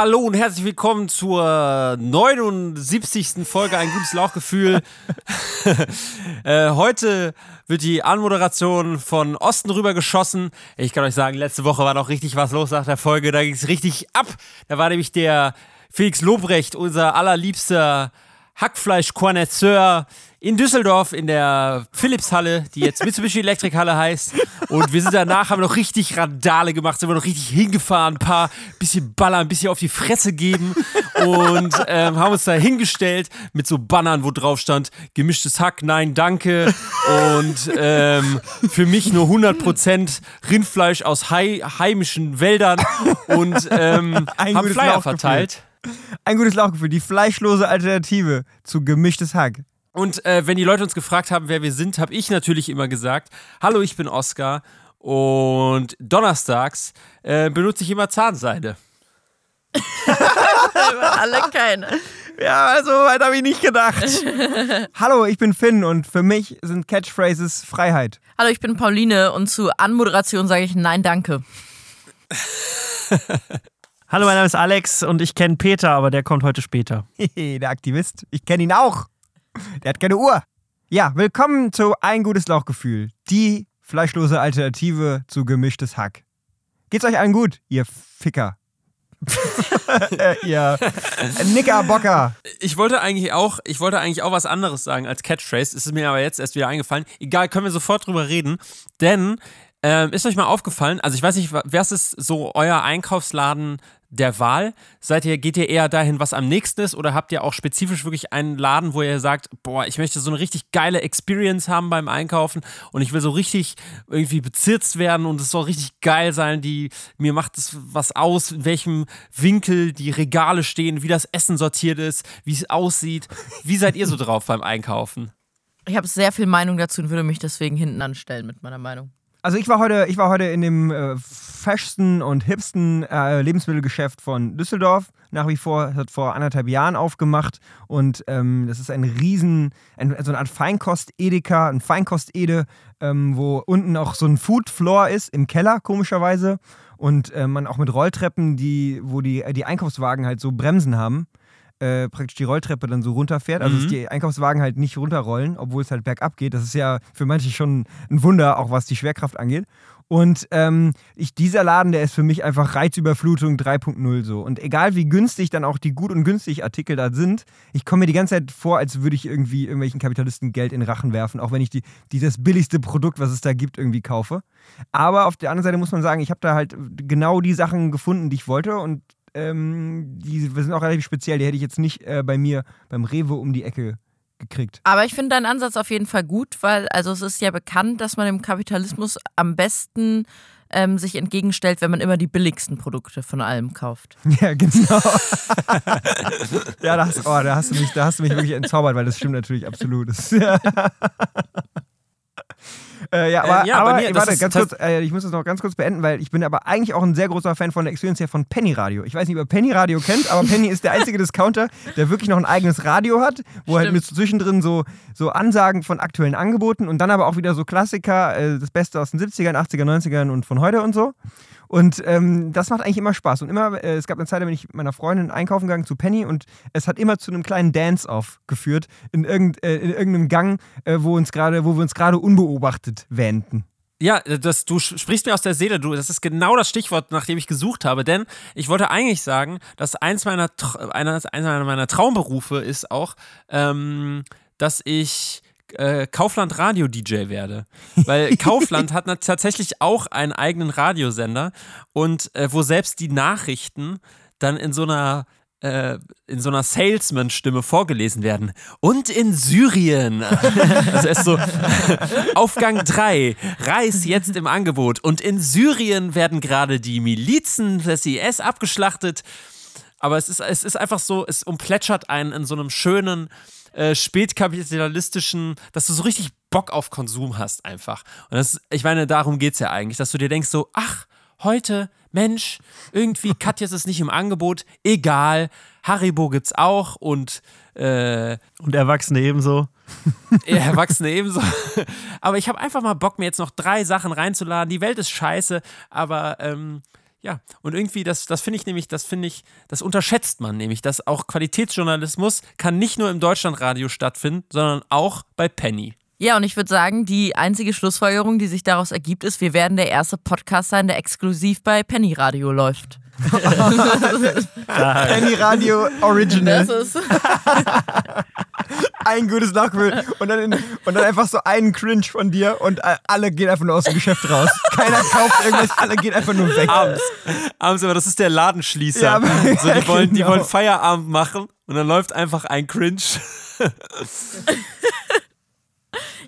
Hallo und herzlich willkommen zur 79. Folge Ein gutes Lauchgefühl. äh, heute wird die Anmoderation von Osten rüber geschossen. Ich kann euch sagen, letzte Woche war noch richtig was los nach der Folge. Da ging es richtig ab. Da war nämlich der Felix Lobrecht, unser allerliebster Hackfleisch-Connoisseur in Düsseldorf in der Philips-Halle, die jetzt Mitsubishi Elektrik-Halle heißt. Und wir sind danach, haben noch richtig Randale gemacht, sind wir noch richtig hingefahren, ein paar bisschen ballern, ein bisschen auf die Fresse geben und ähm, haben uns da hingestellt mit so Bannern, wo drauf stand, gemischtes Hack, nein, danke. Und ähm, für mich nur 100% Rindfleisch aus heimischen Wäldern und ähm, haben Flyer verteilt. Ein gutes Lauchgefühl, die fleischlose Alternative zu gemischtes Hack. Und äh, wenn die Leute uns gefragt haben, wer wir sind, habe ich natürlich immer gesagt: Hallo, ich bin Oskar und donnerstags äh, benutze ich immer Zahnseide. Alle keine. Ja, so weit habe ich nicht gedacht. Hallo, ich bin Finn und für mich sind Catchphrases Freiheit. Hallo, ich bin Pauline und zu Anmoderation sage ich Nein, danke. Hallo, mein Name ist Alex und ich kenne Peter, aber der kommt heute später. der Aktivist. Ich kenne ihn auch. Der hat keine Uhr. Ja, willkommen zu Ein gutes Lauchgefühl. Die fleischlose Alternative zu gemischtes Hack. Geht's euch allen gut, ihr Ficker? ihr Nickerbocker. Ich wollte eigentlich auch, ich wollte eigentlich auch was anderes sagen als Catchphrase. Ist mir aber jetzt erst wieder eingefallen. Egal, können wir sofort drüber reden. Denn ähm, ist euch mal aufgefallen, also ich weiß nicht, wer ist so euer Einkaufsladen der Wahl? Seid ihr, geht ihr eher dahin, was am nächsten ist, oder habt ihr auch spezifisch wirklich einen Laden, wo ihr sagt, boah, ich möchte so eine richtig geile Experience haben beim Einkaufen und ich will so richtig irgendwie bezirzt werden und es soll richtig geil sein, die, mir macht es was aus, in welchem Winkel die Regale stehen, wie das Essen sortiert ist, wie es aussieht. Wie seid ihr so drauf beim Einkaufen? Ich habe sehr viel Meinung dazu und würde mich deswegen hinten anstellen mit meiner Meinung. Also ich war heute, ich war heute in dem äh, fashionsten und hipsten äh, Lebensmittelgeschäft von Düsseldorf. Nach wie vor, hat vor anderthalb Jahren aufgemacht und ähm, das ist ein riesen, ein, so eine Art Feinkost-Edeka, ein Feinkost-Ede, ähm, wo unten auch so ein Food-Floor ist, im Keller komischerweise und äh, man auch mit Rolltreppen, die, wo die, die Einkaufswagen halt so Bremsen haben äh, praktisch die Rolltreppe dann so runterfährt. Also, mhm. dass die Einkaufswagen halt nicht runterrollen, obwohl es halt bergab geht. Das ist ja für manche schon ein Wunder, auch was die Schwerkraft angeht. Und ähm, ich, dieser Laden, der ist für mich einfach Reizüberflutung 3.0 so. Und egal wie günstig dann auch die gut und günstig Artikel da sind, ich komme mir die ganze Zeit vor, als würde ich irgendwie irgendwelchen Kapitalisten Geld in Rachen werfen, auch wenn ich die, die das billigste Produkt, was es da gibt, irgendwie kaufe. Aber auf der anderen Seite muss man sagen, ich habe da halt genau die Sachen gefunden, die ich wollte und ähm, die sind auch relativ speziell. Die hätte ich jetzt nicht äh, bei mir beim Rewe um die Ecke gekriegt. Aber ich finde deinen Ansatz auf jeden Fall gut, weil also es ist ja bekannt, dass man dem Kapitalismus am besten ähm, sich entgegenstellt, wenn man immer die billigsten Produkte von allem kauft. Ja, genau. ja, das, oh, da, hast du mich, da hast du mich wirklich entzaubert, weil das stimmt natürlich absolut. Äh, ja, aber, äh, ja, aber mir, warte, ganz kurz, äh, ich muss das noch ganz kurz beenden, weil ich bin aber eigentlich auch ein sehr großer Fan von der Experience hier von Penny Radio. Ich weiß nicht, ob ihr Penny Radio kennt, aber Penny ist der einzige Discounter, der wirklich noch ein eigenes Radio hat, wo Stimmt. halt mit zwischendrin so, so Ansagen von aktuellen Angeboten und dann aber auch wieder so Klassiker, äh, das Beste aus den 70ern, 80er, 90ern und von heute und so. Und ähm, das macht eigentlich immer Spaß. Und immer, äh, es gab eine Zeit, da bin ich mit meiner Freundin einkaufen gegangen zu Penny und es hat immer zu einem kleinen Dance-Off geführt in, irgend, äh, in irgendeinem Gang, äh, wo, uns grade, wo wir uns gerade unbeobachtet wähnten. Ja, das, du sprichst mir aus der Seele, du, das ist genau das Stichwort, nach dem ich gesucht habe, denn ich wollte eigentlich sagen, dass eins meiner, eines, einer meiner Traumberufe ist auch, ähm, dass ich äh, Kaufland Radio DJ werde. Weil Kaufland hat tatsächlich auch einen eigenen Radiosender und äh, wo selbst die Nachrichten dann in so einer äh, in so einer Salesman-Stimme vorgelesen werden. Und in Syrien. also es ist so, Aufgang 3, Reis jetzt im Angebot. Und in Syrien werden gerade die Milizen des IS abgeschlachtet. Aber es ist, es ist einfach so, es umplätschert einen in so einem schönen, äh, spätkapitalistischen, dass du so richtig Bock auf Konsum hast einfach. Und das, ich meine, darum geht es ja eigentlich, dass du dir denkst so, ach, heute, Mensch, irgendwie Katjas ist nicht im Angebot, egal, Haribo gibt's auch und äh, und Erwachsene ebenso. Erwachsene ebenso. Aber ich habe einfach mal Bock, mir jetzt noch drei Sachen reinzuladen. Die Welt ist scheiße, aber ähm, Ja, und irgendwie, das, das finde ich nämlich, das finde ich, das unterschätzt man nämlich, dass auch Qualitätsjournalismus kann nicht nur im Deutschlandradio stattfinden, sondern auch bei Penny. Ja, und ich würde sagen, die einzige Schlussfolgerung, die sich daraus ergibt, ist, wir werden der erste Podcast sein, der exklusiv bei Penny Radio läuft. Penny Radio Original. Das ist. ein gutes Nachgefühl und dann, in, und dann einfach so einen Cringe von dir und äh, alle gehen einfach nur aus dem Geschäft raus. Keiner kauft irgendwas, alle gehen einfach nur weg. Abends. Abends, aber das ist der Ladenschließer. Ja, so, die, wollen, die genau. wollen Feierabend machen und dann läuft einfach ein Cringe.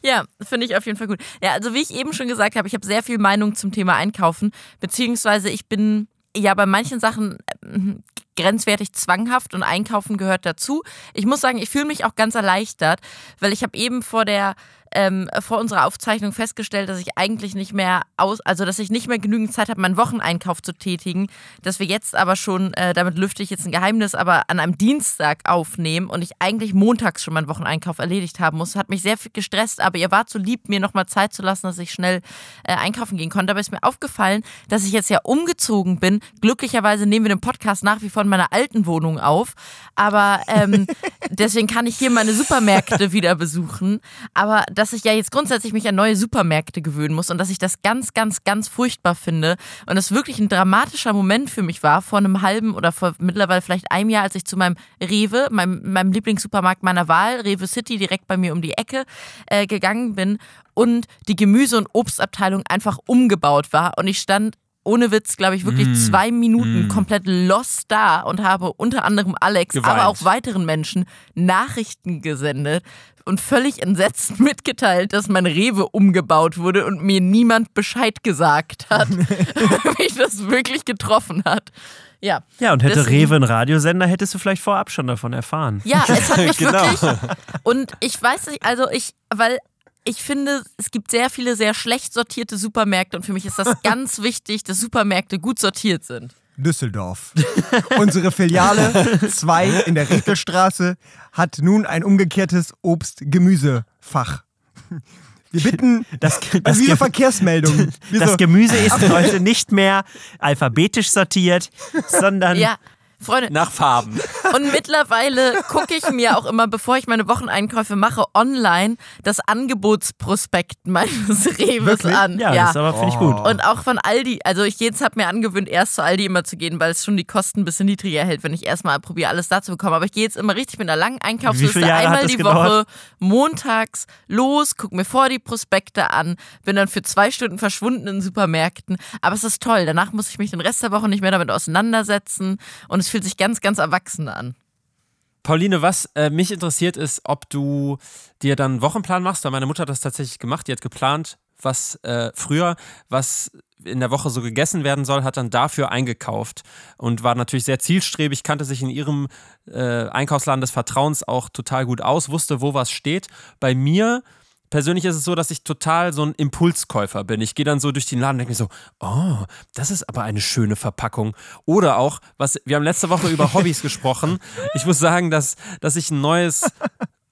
Ja, finde ich auf jeden Fall gut. Ja, also wie ich eben schon gesagt habe, ich habe sehr viel Meinung zum Thema Einkaufen, beziehungsweise ich bin ja bei manchen Sachen ähm, grenzwertig zwanghaft und Einkaufen gehört dazu. Ich muss sagen, ich fühle mich auch ganz erleichtert, weil ich habe eben vor der ähm, vor unserer Aufzeichnung festgestellt, dass ich eigentlich nicht mehr aus, also dass ich nicht mehr genügend Zeit habe, meinen Wocheneinkauf zu tätigen, dass wir jetzt aber schon, äh, damit lüfte ich jetzt ein Geheimnis, aber an einem Dienstag aufnehmen und ich eigentlich montags schon meinen Wocheneinkauf erledigt haben muss. Hat mich sehr viel gestresst, aber ihr wart so lieb, mir nochmal Zeit zu lassen, dass ich schnell äh, einkaufen gehen konnte. Aber ist mir aufgefallen, dass ich jetzt ja umgezogen bin. Glücklicherweise nehmen wir den Podcast nach wie vor in meiner alten Wohnung auf, aber ähm, deswegen kann ich hier meine Supermärkte wieder besuchen. Aber dass ich ja jetzt grundsätzlich mich an neue Supermärkte gewöhnen muss und dass ich das ganz, ganz, ganz furchtbar finde und es wirklich ein dramatischer Moment für mich war, vor einem halben oder vor mittlerweile vielleicht einem Jahr, als ich zu meinem Rewe, meinem, meinem Lieblingssupermarkt meiner Wahl, Rewe City, direkt bei mir um die Ecke, äh, gegangen bin und die Gemüse- und Obstabteilung einfach umgebaut war und ich stand ohne Witz, glaube ich, wirklich zwei Minuten komplett lost da und habe unter anderem Alex, Geweint. aber auch weiteren Menschen Nachrichten gesendet und völlig entsetzt mitgeteilt, dass mein Rewe umgebaut wurde und mir niemand Bescheid gesagt hat, wie mich das wirklich getroffen hat. Ja. Ja, und hätte Deswegen- Rewe einen Radiosender, hättest du vielleicht vorab schon davon erfahren. Ja, es hat mich Genau. wirklich. Und ich weiß nicht, also ich, weil ich finde, es gibt sehr viele sehr schlecht sortierte Supermärkte und für mich ist das ganz wichtig, dass Supermärkte gut sortiert sind. Düsseldorf. Unsere Filiale 2 in der Richterstraße hat nun ein umgekehrtes Obst-Gemüsefach. Wir bitten, Das, das, wie so Ge- Verkehrsmeldungen. Wie das so, Gemüse ist heute nicht mehr alphabetisch sortiert, sondern Ja, Freunde, Nach Farben. Und mittlerweile gucke ich mir auch immer, bevor ich meine Wocheneinkäufe mache, online das Angebotsprospekt meines Rewes Wirklich? an. ja, das ist aber finde ich gut. Und auch von Aldi. Also ich jetzt habe mir angewöhnt, erst zu Aldi immer zu gehen, weil es schon die Kosten ein bisschen niedriger hält, wenn ich erstmal probiere, alles da zu bekommen. Aber ich gehe jetzt immer richtig mit einer langen Einkaufsliste einmal das die gedauert? Woche montags los, gucke mir vor die Prospekte an, bin dann für zwei Stunden verschwunden in Supermärkten. Aber es ist toll. Danach muss ich mich den Rest der Woche nicht mehr damit auseinandersetzen. Und es fühlt sich ganz, ganz erwachsen an. Pauline, was äh, mich interessiert ist, ob du dir dann einen Wochenplan machst, weil meine Mutter hat das tatsächlich gemacht. Die hat geplant, was äh, früher, was in der Woche so gegessen werden soll, hat dann dafür eingekauft und war natürlich sehr zielstrebig, kannte sich in ihrem äh, Einkaufsladen des Vertrauens auch total gut aus, wusste, wo was steht. Bei mir persönlich ist es so, dass ich total so ein Impulskäufer bin. Ich gehe dann so durch den Laden und denke mir so, oh, das ist aber eine schöne Verpackung. Oder auch, was wir haben letzte Woche über Hobbys gesprochen. Ich muss sagen, dass, dass ich ein neues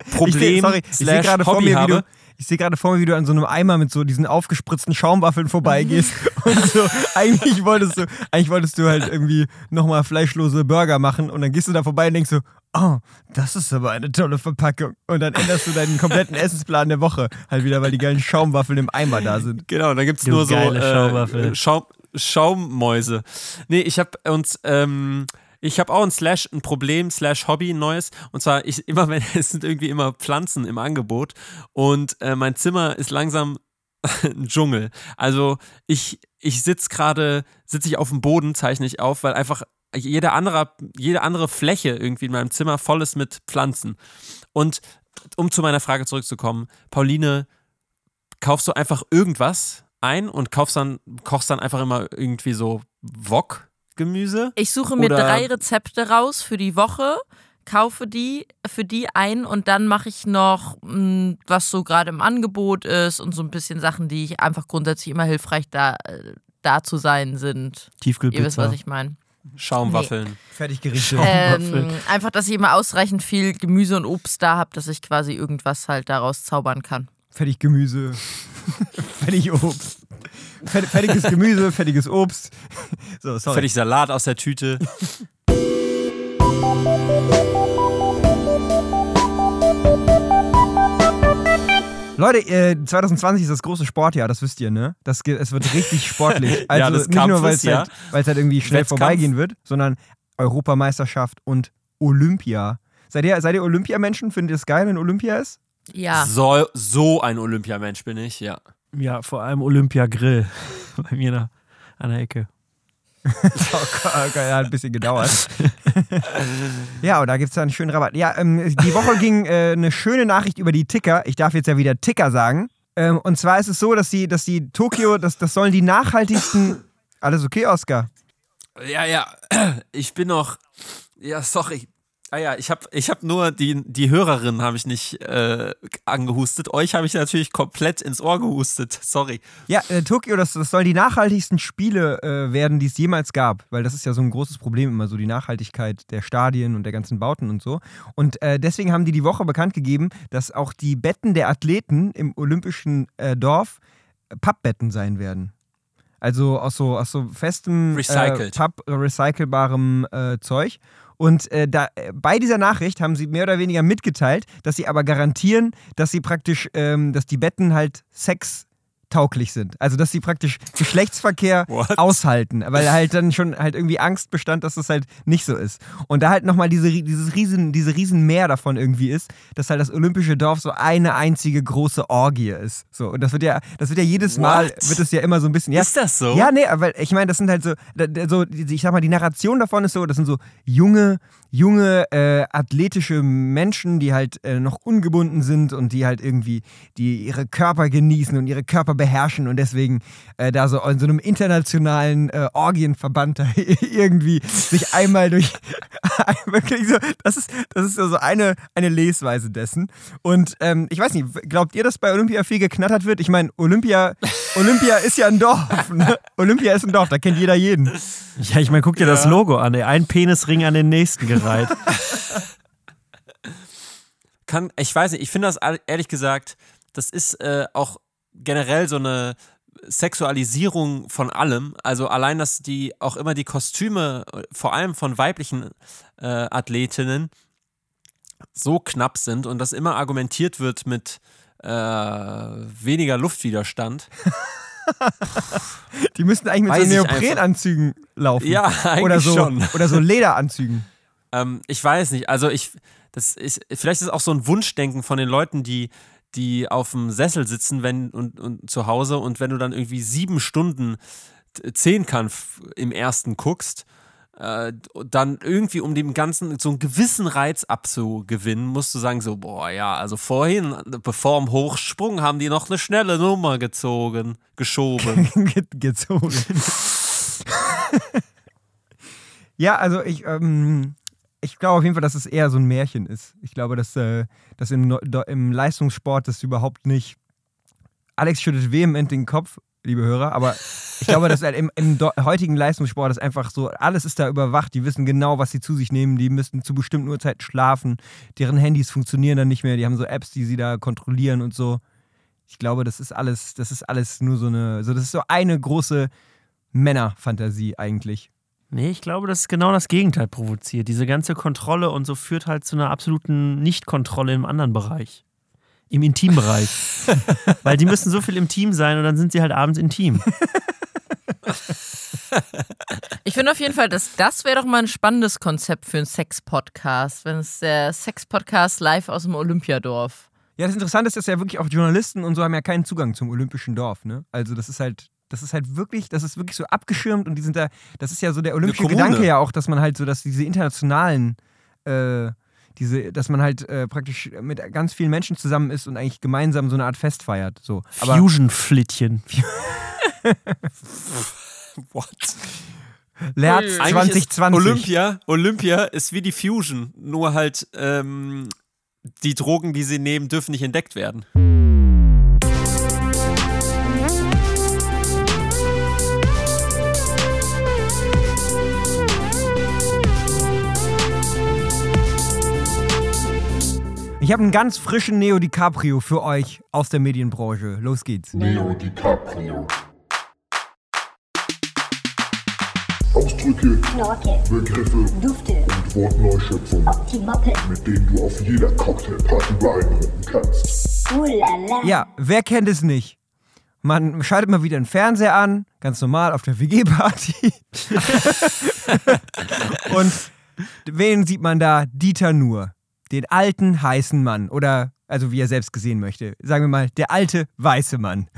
ich seh, Problem sorry, ich slash gerade vor Hobby mir, wie habe. du, ich sehe gerade vor mir, wie du an so einem Eimer mit so diesen aufgespritzten Schaumwaffeln vorbeigehst und so, eigentlich wolltest du, eigentlich wolltest du halt irgendwie nochmal fleischlose Burger machen und dann gehst du da vorbei und denkst so, oh, das ist aber eine tolle Verpackung. Und dann änderst du deinen kompletten Essensplan der Woche halt wieder, weil die geilen Schaumwaffeln im Eimer da sind. Genau, da gibt es nur so äh. Schaum, Schaummäuse. Nee, ich habe uns, ähm, ich habe auch ein Slash, ein Problem, Slash Hobby, ein neues. Und zwar, ich immer, wenn es sind irgendwie immer Pflanzen im Angebot und äh, mein Zimmer ist langsam ein Dschungel. Also ich, ich sitze gerade, sitze ich auf dem Boden, zeichne ich auf, weil einfach jede andere, jede andere Fläche irgendwie in meinem Zimmer voll ist mit Pflanzen. Und um zu meiner Frage zurückzukommen, Pauline, kaufst du einfach irgendwas ein und kaufst dann, kochst dann einfach immer irgendwie so Wok-Gemüse? Ich suche mir Oder- drei Rezepte raus für die Woche, kaufe die für die ein und dann mache ich noch, mh, was so gerade im Angebot ist und so ein bisschen Sachen, die ich einfach grundsätzlich immer hilfreich da, äh, da zu sein sind. Ihr wisst, Tiefkühlpizza. was ich meine. Schaumwaffeln. Fertiggerichte. Ähm, einfach, dass ich immer ausreichend viel Gemüse und Obst da habe, dass ich quasi irgendwas halt daraus zaubern kann. Fertiggemüse. Fertig Obst. Fertiges Gemüse, fertiges Obst. So, sorry. Fertig Salat aus der Tüte. Leute, äh, 2020 ist das große Sportjahr, das wisst ihr, ne? Das, es wird richtig sportlich. Also Ja, nicht nur, weil es Kampfes, halt, weil's halt irgendwie schnell Wettkampf. vorbeigehen wird, sondern Europameisterschaft und Olympia. Seid ihr, seid ihr Olympiamenschen? Findet ihr es geil, wenn Olympia ist? Ja. So, so ein Olympiamensch bin ich, ja. Ja, vor allem Olympia-Grill bei mir da an der Ecke. Gott, hat ein bisschen gedauert. ja, und da gibt es einen schönen Rabatt. Ja, ähm, die Woche ging äh, eine schöne Nachricht über die Ticker. Ich darf jetzt ja wieder Ticker sagen. Ähm, und zwar ist es so, dass die, dass die Tokio, das, das sollen die nachhaltigsten. Alles okay, Oscar? Ja, ja, ich bin noch. Ja, sorry. Ah ja, ich habe ich hab nur die, die Hörerin habe ich nicht äh, angehustet. Euch habe ich natürlich komplett ins Ohr gehustet. Sorry. Ja, äh, Tokio, das, das sollen die nachhaltigsten Spiele äh, werden, die es jemals gab. Weil das ist ja so ein großes Problem immer, so die Nachhaltigkeit der Stadien und der ganzen Bauten und so. Und äh, deswegen haben die die Woche bekannt gegeben, dass auch die Betten der Athleten im olympischen äh, Dorf äh, Pappbetten sein werden. Also aus so, aus so festem, Recycelt. Papp, recycelbarem Zeug. Und äh, da, äh, bei dieser Nachricht haben sie mehr oder weniger mitgeteilt, dass sie aber garantieren, dass sie praktisch, ähm, dass die Betten halt sextauglich sind. Also dass sie praktisch Geschlechtsverkehr What? aushalten, weil halt dann schon halt irgendwie Angst bestand, dass das halt nicht so ist. Und da halt nochmal diese, dieses riesen, diese riesen Meer davon irgendwie ist, dass halt das olympische Dorf so eine einzige große Orgie ist. So, und das wird ja, das wird ja jedes Mal, What? wird es ja immer so ein bisschen. Ja, Ist das so? ja, nee, weil ich meine, das sind halt so, so, ich sag mal, die Narration davon ist so, das sind so junge, junge, äh, athletische Menschen, die halt äh, noch ungebunden sind und die halt irgendwie, die ihre Körper genießen und ihre Körper beherrschen und deswegen äh, da so in so einem internationalen äh, Orgienverband da irgendwie sich einmal durch, wirklich so, das ist, das ist so eine, eine Lesweise dessen. Und ähm, ich weiß nicht, glaubt ihr, dass bei Olympia viel geknattert wird? Ich meine, Olympia, Olympia ist ja ein Dorf. Ne? Olympia ist ein Dorf, da kennt jeder jeden. Ja, ich meine, guck dir das Logo an, ey. Ein Penisring an den nächsten gereiht. Kann, ich weiß nicht, ich finde das ehrlich gesagt, das ist äh, auch generell so eine Sexualisierung von allem. Also allein, dass die auch immer die Kostüme, vor allem von weiblichen äh, Athletinnen, so knapp sind und dass immer argumentiert wird mit äh, weniger Luftwiderstand. Die müssten eigentlich mit Weiß so Neoprenanzügen laufen. Ja, eigentlich oder so, schon. Oder so Lederanzügen. Ähm, ich weiß nicht. Also ich, das ist, vielleicht ist es auch so ein Wunschdenken von den Leuten, die, die auf dem Sessel sitzen, wenn und, und zu Hause und wenn du dann irgendwie sieben Stunden Zehnkampf im ersten guckst, äh, dann irgendwie um dem Ganzen so einen gewissen Reiz abzugewinnen, musst du sagen so, boah, ja, also vorhin, bevor dem Hochsprung, haben die noch eine schnelle Nummer gezogen, geschoben. Ge- gezogen. ja, also ich, ähm, ich glaube auf jeden Fall, dass es eher so ein Märchen ist. Ich glaube, dass, äh, dass im, im Leistungssport das überhaupt nicht. Alex schüttet vehement den Kopf, liebe Hörer, aber ich glaube, dass halt im, im heutigen Leistungssport ist einfach so, alles ist da überwacht, die wissen genau, was sie zu sich nehmen, die müssen zu bestimmten Uhrzeiten schlafen, deren Handys funktionieren dann nicht mehr, die haben so Apps, die sie da kontrollieren und so. Ich glaube, das ist alles, das ist alles nur so eine, so das ist so eine große Männerfantasie eigentlich. Nee, ich glaube, das ist genau das Gegenteil provoziert. Diese ganze Kontrolle und so führt halt zu einer absoluten Nichtkontrolle im anderen Bereich. Im Intimbereich. Weil die müssen so viel im Team sein und dann sind sie halt abends intim. Ich finde auf jeden Fall, dass das wäre doch mal ein spannendes Konzept für einen Sex-Podcast, wenn es der Sex-Podcast live aus dem Olympiadorf. Ja, das Interessante ist, dass ja wirklich auch Journalisten und so haben ja keinen Zugang zum olympischen Dorf, ne? Also das ist halt, das ist halt wirklich, das ist wirklich so abgeschirmt und die sind da, das ist ja so der olympische. Gedanke ja auch, dass man halt so, dass diese internationalen, äh, diese, dass man halt äh, praktisch mit ganz vielen Menschen zusammen ist und eigentlich gemeinsam so eine Art Fest feiert. So. Fusion-Flittchen. What? Lerz Ui. Eigentlich ist 2020. Olympia, Olympia ist wie die Fusion, nur halt ähm, die Drogen, die sie nehmen, dürfen nicht entdeckt werden. Ich habe einen ganz frischen Neo DiCaprio für euch aus der Medienbranche. Los geht's. Neo DiCaprio. Ausdrücke, Knorke, Begriffe Dufte, und Wortneuschöpfungen, Optimoppe, mit denen du auf jeder Cocktailparty beeindrucken kannst. Ja, wer kennt es nicht? Man schaltet mal wieder den Fernseher an, ganz normal auf der WG-Party. Und wen sieht man da? Dieter Nuhr. Den alten, heißen Mann. Oder, also wie er selbst gesehen möchte. Sagen wir mal, der alte, weiße Mann.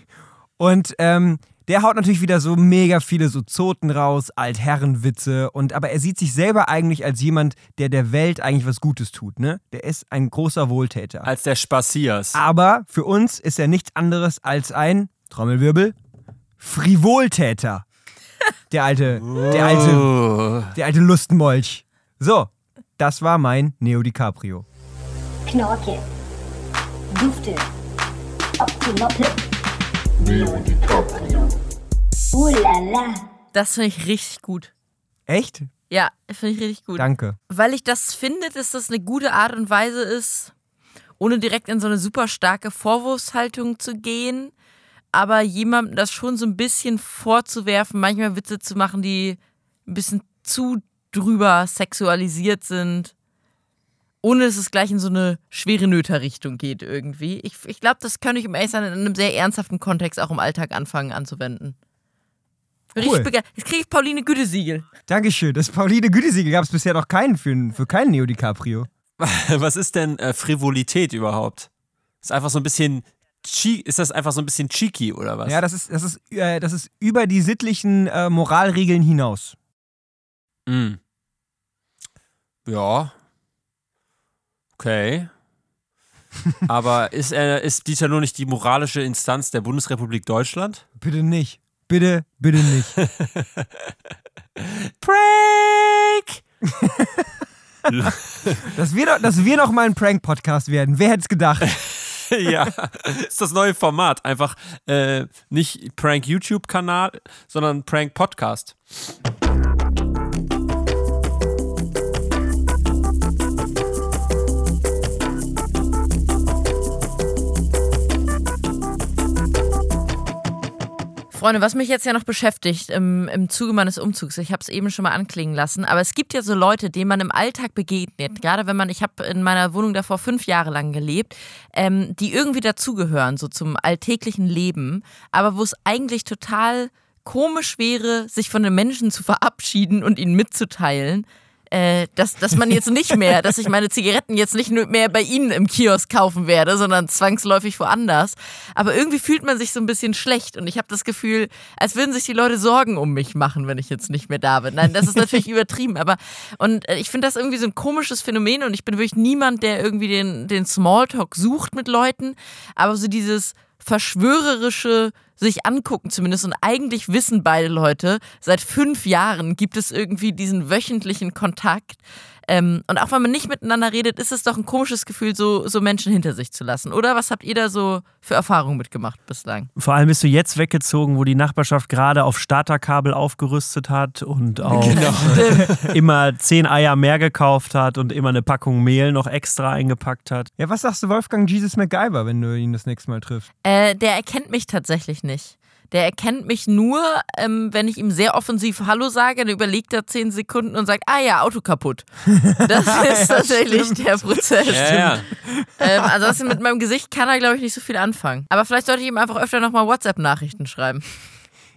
Und ähm, der haut natürlich wieder so mega viele so Zoten raus, Altherrenwitze. Und, aber er sieht sich selber eigentlich als jemand, der der Welt eigentlich was Gutes tut. Ne? Der ist ein großer Wohltäter. Als der Spaziers. Aber für uns ist er nichts anderes als ein, Trommelwirbel, Frivoltäter. Der alte, der alte, Oh. der alte Lustmolch. So, das war mein Neo DiCaprio. Knorke, Dufte, Optimoppe, Neo DiCaprio. Ulala. Das finde ich richtig gut. Echt? Ja, finde ich richtig gut. Danke. Weil ich das finde, dass das eine gute Art und Weise ist, ohne direkt in so eine super starke Vorwurfshaltung zu gehen, aber jemandem das schon so ein bisschen vorzuwerfen, manchmal Witze zu machen, die ein bisschen zu drüber sexualisiert sind, ohne dass es gleich in so eine schwere Nöter-Richtung geht irgendwie. Ich, ich glaube, das könnte ich um ehrlich sein in einem sehr ernsthaften Kontext auch im Alltag anfangen anzuwenden. Cool. Jetzt kriege ich Pauline Gütesiegel. Dankeschön. Das Pauline Gütesiegel gab es bisher noch keinen für, für keinen Neo DiCaprio. Was ist denn äh, Frivolität überhaupt? Ist einfach so ein bisschen ist das einfach so ein bisschen cheeky oder was? Ja, das ist, das ist, äh, das ist über die sittlichen äh, Moralregeln hinaus. Mm. Ja. Okay. Aber ist, er, ist Dieter nur nicht die moralische Instanz der Bundesrepublik Deutschland? Bitte nicht. Bitte, bitte nicht. Prank! dass, wir doch, dass wir noch mal ein Prank-Podcast werden. Wer hätte es gedacht? ja, ist das neue Format. Einfach äh, nicht Prank YouTube-Kanal, sondern Prank Freunde, was mich jetzt ja noch beschäftigt im, im Zuge meines Umzugs, ich habe es eben schon mal anklingen lassen, aber es gibt ja so Leute, denen man im Alltag begegnet, gerade wenn man, ich habe in meiner Wohnung davor fünf Jahre lang gelebt, ähm, die irgendwie dazugehören, so zum alltäglichen Leben, aber wo es eigentlich total komisch wäre, sich von den Menschen zu verabschieden und ihnen mitzuteilen, äh, dass, dass man jetzt nicht mehr, dass ich meine Zigaretten jetzt nicht mehr bei Ihnen im Kiosk kaufen werde, sondern zwangsläufig woanders. Aber irgendwie fühlt man sich so ein bisschen schlecht und ich habe das Gefühl, als würden sich die Leute Sorgen um mich machen, wenn ich jetzt nicht mehr da bin. Nein, das ist natürlich übertrieben, aber und äh, ich finde das irgendwie so ein komisches Phänomen und ich bin wirklich niemand, der irgendwie den, den Smalltalk sucht mit Leuten, aber so dieses verschwörerische sich angucken zumindest und eigentlich wissen beide Leute, seit fünf Jahren gibt es irgendwie diesen wöchentlichen Kontakt. Ähm, und auch wenn man nicht miteinander redet, ist es doch ein komisches Gefühl, so, so Menschen hinter sich zu lassen. Oder was habt ihr da so für Erfahrungen mitgemacht bislang? Vor allem bist du jetzt weggezogen, wo die Nachbarschaft gerade auf Starterkabel aufgerüstet hat und auch äh, immer zehn Eier mehr gekauft hat und immer eine Packung Mehl noch extra eingepackt hat. Ja, was sagst du Wolfgang Jesus MacGyver, wenn du ihn das nächste Mal triffst? Äh, der erkennt mich tatsächlich nicht. Der erkennt mich nur, ähm, wenn ich ihm sehr offensiv Hallo sage, dann überlegt er zehn Sekunden und sagt, ah ja, Auto kaputt. Das ist tatsächlich der Prozess. Ja, ja. Ähm, ansonsten mit meinem Gesicht kann er, glaube ich, nicht so viel anfangen. Aber vielleicht sollte ich ihm einfach öfter nochmal WhatsApp-Nachrichten schreiben.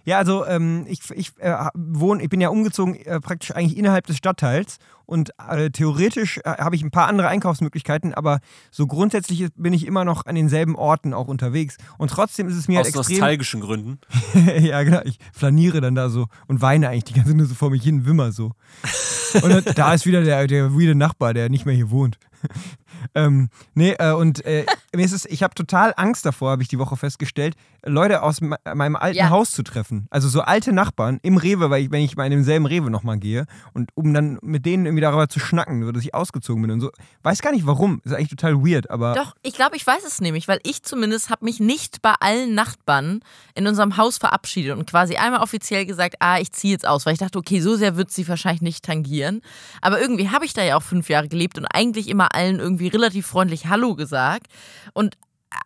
Ja, also ähm, ich, ich äh, wohne, ich bin ja umgezogen äh, praktisch eigentlich innerhalb des Stadtteils und äh, theoretisch äh, habe ich ein paar andere Einkaufsmöglichkeiten, aber so grundsätzlich bin ich immer noch an denselben Orten auch unterwegs und trotzdem ist es mir Aus halt extrem nostalgischen Gründen. ja, genau. Ich flaniere dann da so und weine eigentlich die ganze Zeit nur so vor mich hin, wimmer so. Und dann, da ist wieder der, der weirde Nachbar, der nicht mehr hier wohnt. ähm, nee, äh, und äh, mir ist es, ich habe total Angst davor, habe ich die Woche festgestellt, Leute aus me meinem alten Ja. Haus zu treffen. Also so alte Nachbarn im Rewe, weil ich, wenn ich mal in demselben Rewe nochmal gehe und um dann mit denen irgendwie darüber zu schnacken, so dass ich ausgezogen bin und so. Weiß gar nicht warum. Ist eigentlich total weird, aber. Doch, ich glaube, ich weiß es nämlich, weil ich zumindest habe mich nicht bei allen Nachbarn in unserem Haus verabschiedet und quasi einmal offiziell gesagt, ah, ich ziehe jetzt aus, weil ich dachte, okay, so sehr wird sie wahrscheinlich nicht tangieren. Aber irgendwie habe ich da ja auch fünf Jahre gelebt und eigentlich immer allen irgendwie relativ freundlich Hallo gesagt und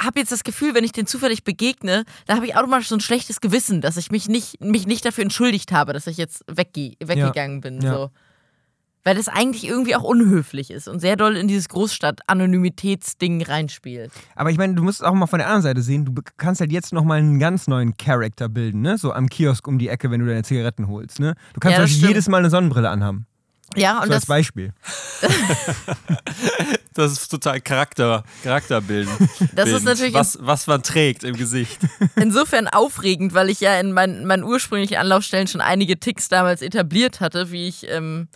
habe jetzt das Gefühl, wenn ich den zufällig begegne, da habe ich automatisch so ein schlechtes Gewissen, dass ich mich nicht, mich nicht dafür entschuldigt habe, dass ich jetzt wegge weggegangen bin. Ja. So. Weil das eigentlich irgendwie auch unhöflich ist und sehr doll in dieses Großstadt-Anonymitätsding reinspielt. Aber ich meine, du musst es auch mal von der anderen Seite sehen. Du kannst halt jetzt nochmal einen ganz neuen Charakter bilden, ne? So am Kiosk um die Ecke, wenn du deine Zigaretten holst, ne? Du kannst Ja, halt jedes Mal eine Sonnenbrille anhaben. Ja, So und als das, Beispiel. Das ist total Charakter, Charakterbilden. Das ist natürlich was, was man trägt im Gesicht. insofern aufregend, weil ich ja in meinen, meinen ursprünglichen Anlaufstellen schon einige Ticks damals etabliert hatte, wie ich, ähm,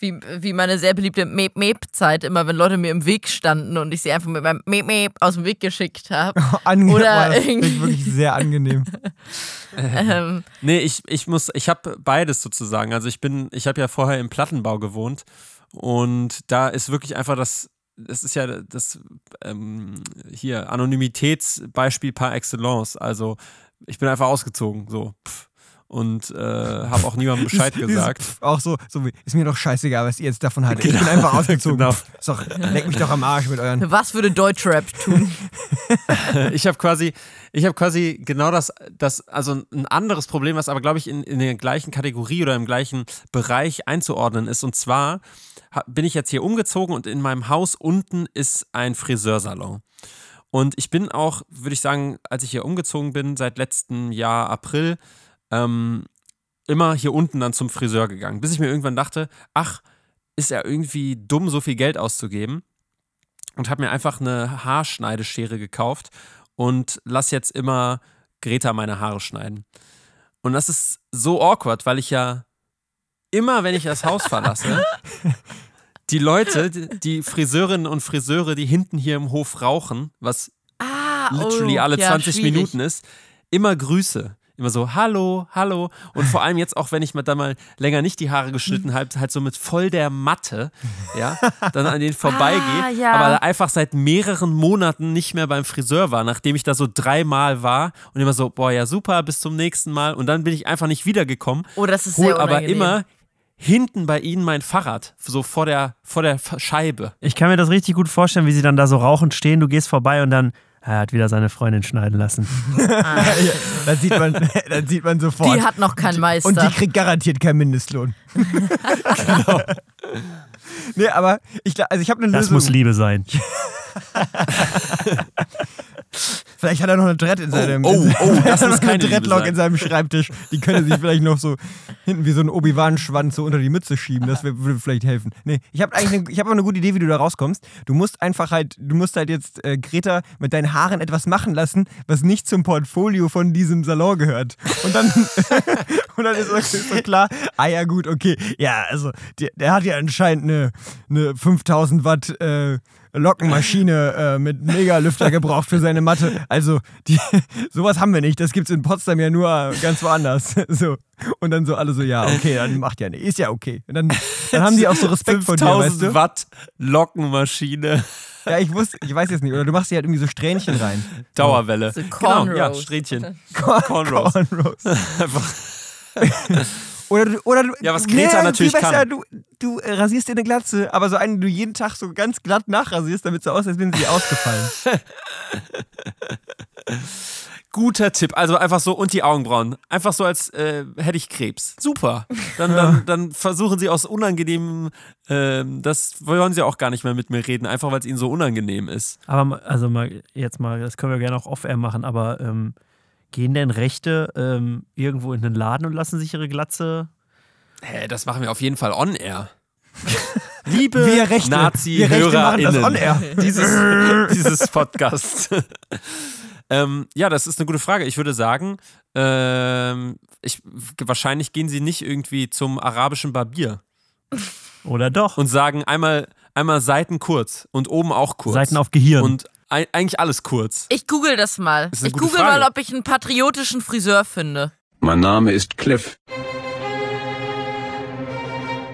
wie, wie meine sehr beliebte Meep-Meep-Zeit, immer wenn Leute mir im Weg standen und ich sie einfach mit meinem Meep-Meep aus dem Weg geschickt habe. Ange Oder Boah, das irgendwie- wirklich sehr angenehm. ähm, Nee, ich, ich muss, ich habe beides sozusagen. Also ich bin, ich habe ja vorher im Plattenbau gewohnt und da ist wirklich einfach das, das ist ja das ähm, hier Anonymitätsbeispiel par excellence. Also ich bin einfach ausgezogen, so. Pff. Und äh, habe auch niemandem Bescheid Dieses- gesagt. dieses- Auch so, so wie, ist mir doch scheißegal, was ihr jetzt davon haltet. Ich bin einfach ausgezogen. Genau. Ist doch, leck mich doch am Arsch mit euren. was würde Deutschrap tun? Ich habe quasi, ich habe quasi genau das, das, also ein anderes Problem, was aber, glaube ich, in, in der gleichen Kategorie oder im gleichen Bereich einzuordnen ist. Und zwar bin ich jetzt hier umgezogen und in meinem Haus unten ist ein Friseursalon. Und ich bin auch, würde ich sagen, als ich hier umgezogen bin, seit letztem Jahr April, ähm, immer hier unten dann zum Friseur gegangen. Bis ich mir irgendwann dachte, ach, ist ja irgendwie dumm, so viel Geld auszugeben. Und habe mir einfach eine Haarschneideschere gekauft und lass jetzt immer Greta meine Haare schneiden. Und das ist so awkward, weil ich ja immer, wenn ich das Haus verlasse, die Leute, die- die Friseurinnen und Friseure, die hinten hier im Hof rauchen, was Ah, literally oh, alle ja, 20 schwierig. Minuten ist, immer Grüße. Immer so, hallo, hallo. Und vor allem jetzt auch, wenn ich mir dann mal länger nicht die Haare geschnitten habe, halt so mit voll der Matte, ja, dann an denen vorbeigehe, Ah, ja. aber einfach seit mehreren Monaten nicht mehr beim Friseur war, nachdem ich da so dreimal war und immer so, boah, ja super, bis zum nächsten Mal. Und dann bin ich einfach nicht wiedergekommen. Oh, das ist sehr aber immer hinten bei ihnen mein Fahrrad, so vor der, vor der Scheibe. Ich kann mir das richtig gut vorstellen, wie sie dann da so rauchend stehen. Du gehst vorbei und dann, er hat wieder seine Freundin schneiden lassen. Ja, dann, sieht man, dann sieht man sofort. Die hat noch keinen Meister. Und die kriegt garantiert keinen Mindestlohn. genau. Nee, aber ich, also ich habe eine Das Lösung. muss Liebe sein. Vielleicht hat er noch eine Dread in seinem, oh, in oh, das eine keine Dreadlock in seinem Schreibtisch. Die könnte sich vielleicht noch so hinten wie so ein Obi-Wan-Schwanz so unter die Mütze schieben. Das würde vielleicht helfen. Nee, ich habe eigentlich eine, ich hab aber eine gute Idee, wie du da rauskommst. Du musst einfach halt, du musst halt jetzt äh, Greta mit deinen Haaren etwas machen lassen, was nicht zum Portfolio von diesem Salon gehört. Und dann, und dann ist, ist so klar, ah ja gut, okay. Ja, also der, der hat ja anscheinend eine, eine 5000 Watt äh, Lockenmaschine äh, mit Megalüfter gebraucht für seine Matte. Also, die, sowas haben wir nicht. Das gibt's in Potsdam ja nur ganz woanders. So. Und dann so alle so, ja, okay, dann macht ja nicht. Ist ja okay. Und dann, dann haben die auch so Respekt vor dir, weißt 5000 du? Watt Lockenmaschine, Ja, ich wusste, ich weiß jetzt nicht. Oder du machst dir halt irgendwie so Strähnchen rein. Dauerwelle. So genau, ja, Cornrows. Strähnchen. Corn Cornrows. Cornrows. Oder du, oder du, Ja, was Greta Nee, natürlich besser, kann. Du, du äh, rasierst dir eine Glatze, aber so eine, die du jeden Tag so ganz glatt nachrasierst, damit so aussieht, als wären sie dir ausgefallen. guter Tipp. Also einfach so und die Augenbrauen. Einfach so, als äh, hätte ich Krebs. Super. Dann, dann, dann versuchen sie aus unangenehmen, ähm, das wollen sie auch gar nicht mehr mit mir reden, einfach weil es ihnen so unangenehm ist. Aber also mal jetzt mal, das können wir gerne auch off-air machen, aber ähm, gehen denn Rechte ähm, irgendwo in den Laden und lassen sich ihre Glatze? Hä, das machen wir auf jeden Fall on air. Liebe Wir Rechte, wir Rechte machen das Nazi-HörerInnen on air. dieses, dieses Podcasts. ähm, ja, das ist eine gute Frage. Ich würde sagen, ähm, ich, wahrscheinlich gehen sie nicht irgendwie zum arabischen Barbier Oder doch? und sagen einmal, einmal Seiten kurz und oben auch kurz. Seiten auf Gehirn. Und eigentlich alles kurz. Ich google das mal. eine Ich google Frage. mal, ob ich einen patriotischen Friseur finde. Mein Name ist Cliff.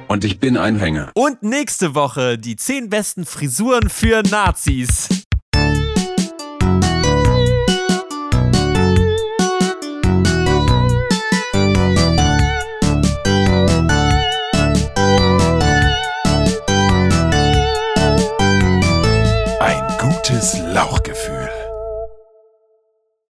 Und ich bin ein Hänger. Und nächste Woche die 10 besten Frisuren für Nazis. Lauchgefühl.